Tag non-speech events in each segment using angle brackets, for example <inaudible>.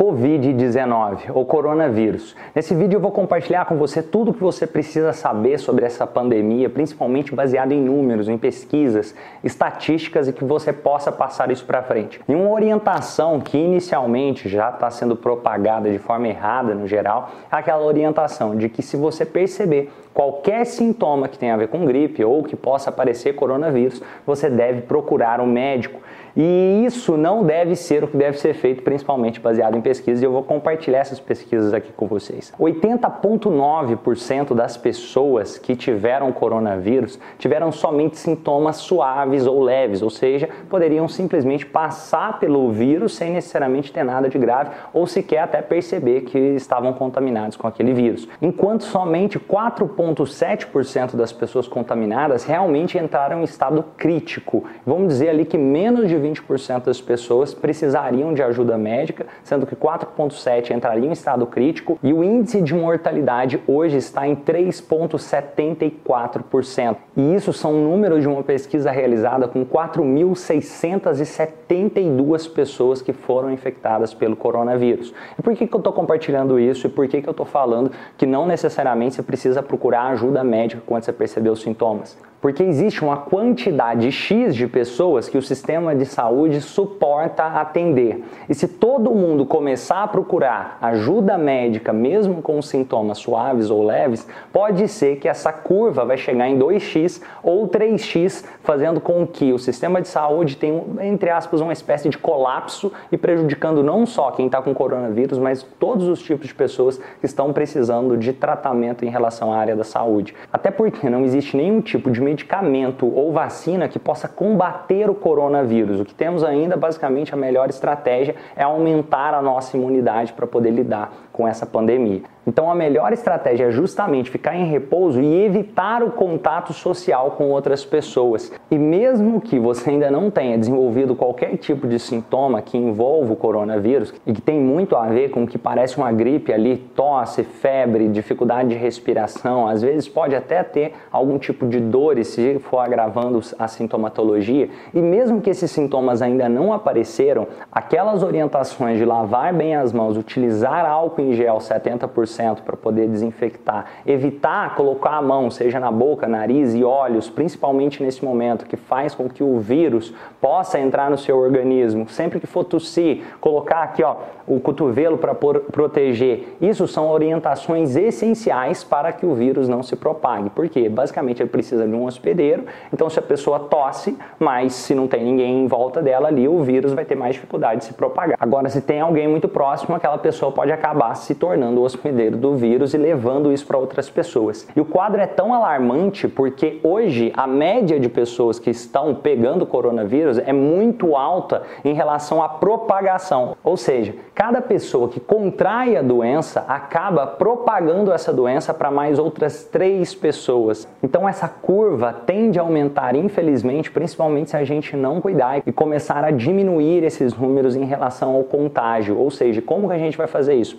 Covid-19 ou coronavírus. Nesse vídeo eu vou compartilhar com você tudo o que você precisa saber sobre essa pandemia, principalmente baseado em números, em pesquisas, estatísticas e que você possa passar isso para frente. E uma orientação que inicialmente já está sendo propagada de forma errada no geral, é aquela orientação de que se você perceber qualquer sintoma que tenha a ver com gripe ou que possa aparecer coronavírus, você deve procurar um médico. E isso não deve ser o que deve ser feito, principalmente baseado em pesquisas, e eu vou compartilhar essas pesquisas aqui com vocês. 80,9% das pessoas que tiveram coronavírus tiveram somente sintomas suaves ou leves, ou seja, poderiam simplesmente passar pelo vírus sem necessariamente ter nada de grave ou sequer até perceber que estavam contaminados com aquele vírus. Enquanto somente 4,7% das pessoas contaminadas realmente entraram em estado crítico. Vamos dizer ali que menos de 20% das pessoas precisariam de ajuda médica, sendo que 4,7% entrariam em estado crítico e o índice de mortalidade hoje está em 3,74%. E isso são números de uma pesquisa realizada com 4.672 pessoas que foram infectadas pelo coronavírus. E por que, que eu estou compartilhando isso e por que, que eu estou falando que não necessariamente você precisa procurar ajuda médica quando você perceber os sintomas? Porque existe uma quantidade X de pessoas que o sistema de saúde suporta atender. E se todo mundo começar a procurar ajuda médica, mesmo com sintomas suaves ou leves, pode ser que essa curva vai chegar em 2x ou 3x, fazendo com que o sistema de saúde tenha, entre aspas, uma espécie de colapso e prejudicando não só quem está com coronavírus, mas todos os tipos de pessoas que estão precisando de tratamento em relação à área da saúde. Até porque não existe nenhum tipo de medicamento ou vacina que possa combater o coronavírus. O que temos ainda, basicamente, a melhor estratégia é aumentar a nossa imunidade para poder lidar com essa pandemia. Então, a melhor estratégia é justamente ficar em repouso e evitar o contato social com outras pessoas. E mesmo que você ainda não tenha desenvolvido qualquer tipo de sintoma que envolva o coronavírus e que tem muito a ver com o que parece uma gripe ali, tosse, febre, dificuldade de respiração, às vezes pode até ter algum tipo de dores se for agravando a sintomatologia. E mesmo que esses sintomas ainda não apareceram, aquelas orientações de lavar bem as mãos, utilizar álcool em gel 70% para poder desinfectar. Evitar colocar a mão, seja na boca, nariz e olhos, principalmente nesse momento, que faz com que o vírus possa entrar no seu organismo. Sempre que for tossir, colocar aqui ó, o cotovelo para proteger. Isso são orientações essenciais para que o vírus não se propague. Porque basicamente ele precisa de um hospedeiro. Então, se a pessoa tosse, mas se não tem ninguém em volta dela ali, o vírus vai ter mais dificuldade de se propagar. Agora, se tem alguém muito próximo, aquela pessoa pode acabar se tornando o hospedeiro do vírus e levando isso para outras pessoas. E o quadro é tão alarmante porque hoje a média de pessoas que estão pegando coronavírus é muito alta em relação à propagação. Ou seja, cada pessoa que contrai a doença acaba propagando essa doença para mais outras três pessoas. Então essa curva tende a aumentar, infelizmente, principalmente se a gente não cuidar e começar a diminuir esses números em relação ao contágio. Ou seja, como que a gente vai fazer isso?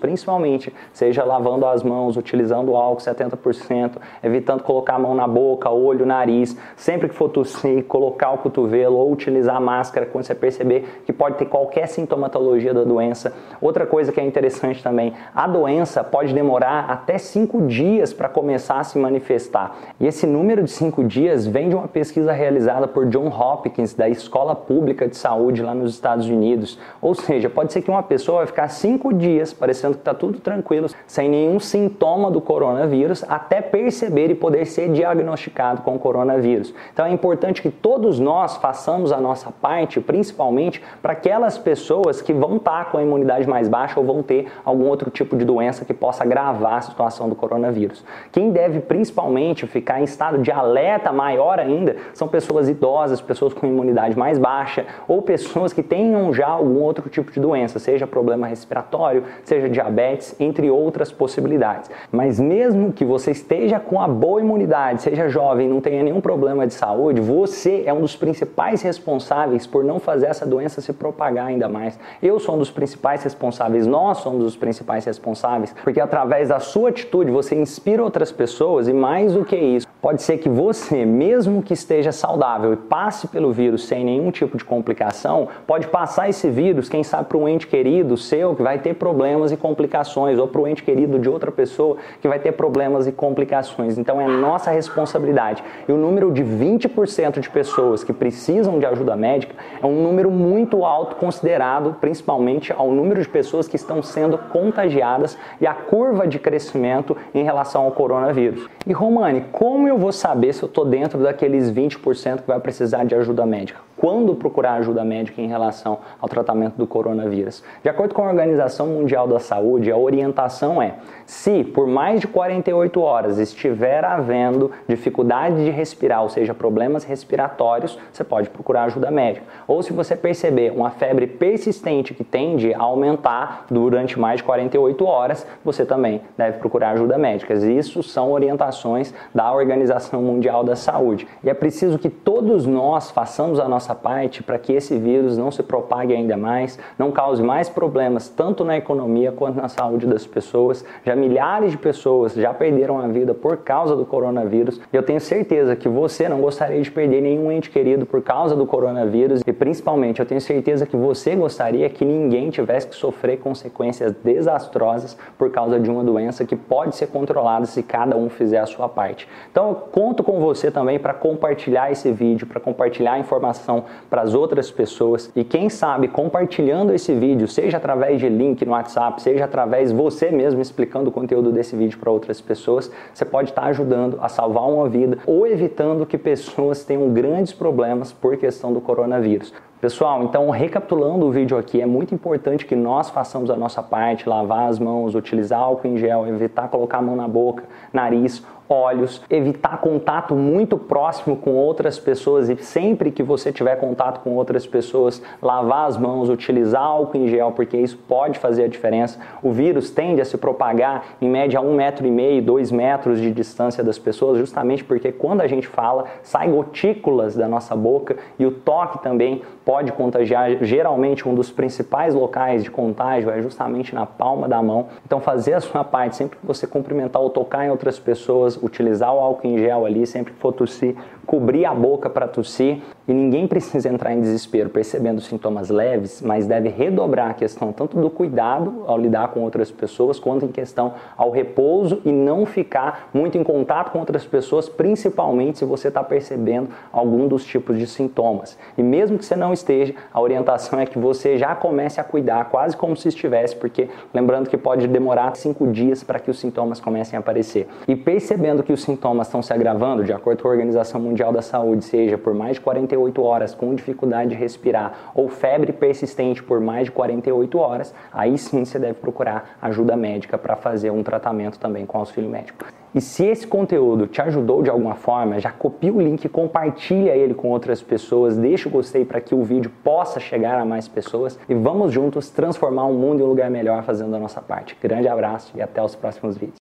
Seja lavando as mãos, utilizando álcool 70%, evitando colocar a mão na boca, olho, nariz, sempre que for tossir, colocar o cotovelo ou utilizar a máscara quando você perceber que pode ter qualquer sintomatologia da doença. Outra coisa que é interessante também, a doença pode demorar até cinco dias para começar a se manifestar. E esse número de cinco dias vem de uma pesquisa realizada por John Hopkins, da Escola Pública de Saúde lá nos Estados Unidos. Ou seja, pode ser que uma pessoa vai ficar cinco dias parecendo que está tudo tranquilo, sem nenhum sintoma do coronavírus, até perceber e poder ser diagnosticado com coronavírus. Então é importante que todos nós façamos a nossa parte, principalmente para aquelas pessoas que vão estar com a imunidade mais baixa ou vão ter algum outro tipo de doença que possa agravar a situação do coronavírus. Quem deve principalmente ficar em estado de alerta maior ainda são pessoas idosas, pessoas com imunidade mais baixa ou pessoas que tenham já algum outro tipo de doença, seja problema respiratório, seja diabetes, entre outras outras possibilidades. Mas mesmo que você esteja com a boa imunidade, seja jovem, não tenha nenhum problema de saúde, você é um dos principais responsáveis por não fazer essa doença se propagar ainda mais. Eu sou um dos principais responsáveis, nós somos os principais responsáveis, porque através da sua atitude você inspira outras pessoas e mais do que isso, Pode ser que você, mesmo que esteja saudável e passe pelo vírus sem nenhum tipo de complicação, pode passar esse vírus, quem sabe, para um ente querido seu que vai ter problemas e complicações, ou para um ente querido de outra pessoa que vai ter problemas e complicações. Então é nossa responsabilidade. E o número de 20% de pessoas que precisam de ajuda médica é um número muito alto considerado principalmente ao número de pessoas que estão sendo contagiadas e a curva de crescimento em relação ao coronavírus. E Romani, como eu vou saber se eu estou dentro daqueles 20% que vai precisar de ajuda médica? Quando procurar ajuda médica em relação ao tratamento do coronavírus? De acordo com a Organização Mundial da Saúde, a orientação é: se por mais de 48 horas estiver havendo dificuldade de respirar, ou seja, problemas respiratórios, você pode procurar ajuda médica. Ou se você perceber uma febre persistente que tende a aumentar durante mais de 48 horas, você também deve procurar ajuda médica. Isso são orientações da Organização Mundial da Saúde. E é preciso que todos nós façamos a nossa parte para que esse vírus não se propague ainda mais, não cause mais problemas tanto na economia quanto na saúde das pessoas. Já milhares de pessoas já perderam a vida por causa do coronavírus. Eu tenho certeza que você não gostaria de perder nenhum ente querido por causa do coronavírus e principalmente eu tenho certeza que você gostaria que ninguém tivesse que sofrer consequências desastrosas por causa de uma doença que pode ser controlada se cada um fizer a sua parte. Então eu conto com você também para compartilhar esse vídeo, para compartilhar a informação para as outras pessoas e quem sabe compartilhando esse vídeo, seja através de link no WhatsApp, seja através você mesmo explicando o conteúdo desse vídeo para outras pessoas, você pode estar ajudando a salvar uma vida ou evitando que pessoas <laughs> tenham grandes problemas por questão do coronavírus. Pessoal, então recapitulando o vídeo aqui, é muito importante que nós façamos a nossa parte, lavar as mãos, utilizar álcool em gel, evitar colocar a mão na boca, nariz olhos, evitar contato muito próximo com outras pessoas e sempre que você tiver contato com outras pessoas, lavar as mãos, utilizar álcool em gel, porque isso pode fazer a diferença. O vírus tende a se propagar em média a um metro e meio, dois metros de distância das pessoas, justamente porque quando a gente fala, sai gotículas da nossa boca e o toque também pode contagiar. Geralmente, um dos principais locais de contágio é justamente na palma da mão. Então, fazer a sua parte sempre que você cumprimentar ou tocar em outras pessoas, utilizar o álcool em gel ali sempre que for tossir, cobrir a boca para tossir e ninguém precisa entrar em desespero percebendo sintomas leves, mas deve redobrar a questão tanto do cuidado ao lidar com outras pessoas, quanto em questão ao repouso e não ficar muito em contato com outras pessoas, principalmente se você está percebendo algum dos tipos de sintomas. E mesmo que você não esteja, a orientação é que você já comece a cuidar, quase como se estivesse, porque lembrando que pode demorar cinco dias para que os sintomas comecem a aparecer. E percebendo que os sintomas estão se agravando, de acordo com a Organização Mundial da Saúde, seja por mais de 40 48 horas com dificuldade de respirar ou febre persistente por mais de 48 horas, aí sim você deve procurar ajuda médica para fazer um tratamento também com auxílio médico. E se esse conteúdo te ajudou de alguma forma, já copia o link, compartilha ele com outras pessoas, deixa o gostei para que o vídeo possa chegar a mais pessoas e vamos juntos transformar o mundo em um lugar melhor fazendo a nossa parte. Grande abraço e até os próximos vídeos.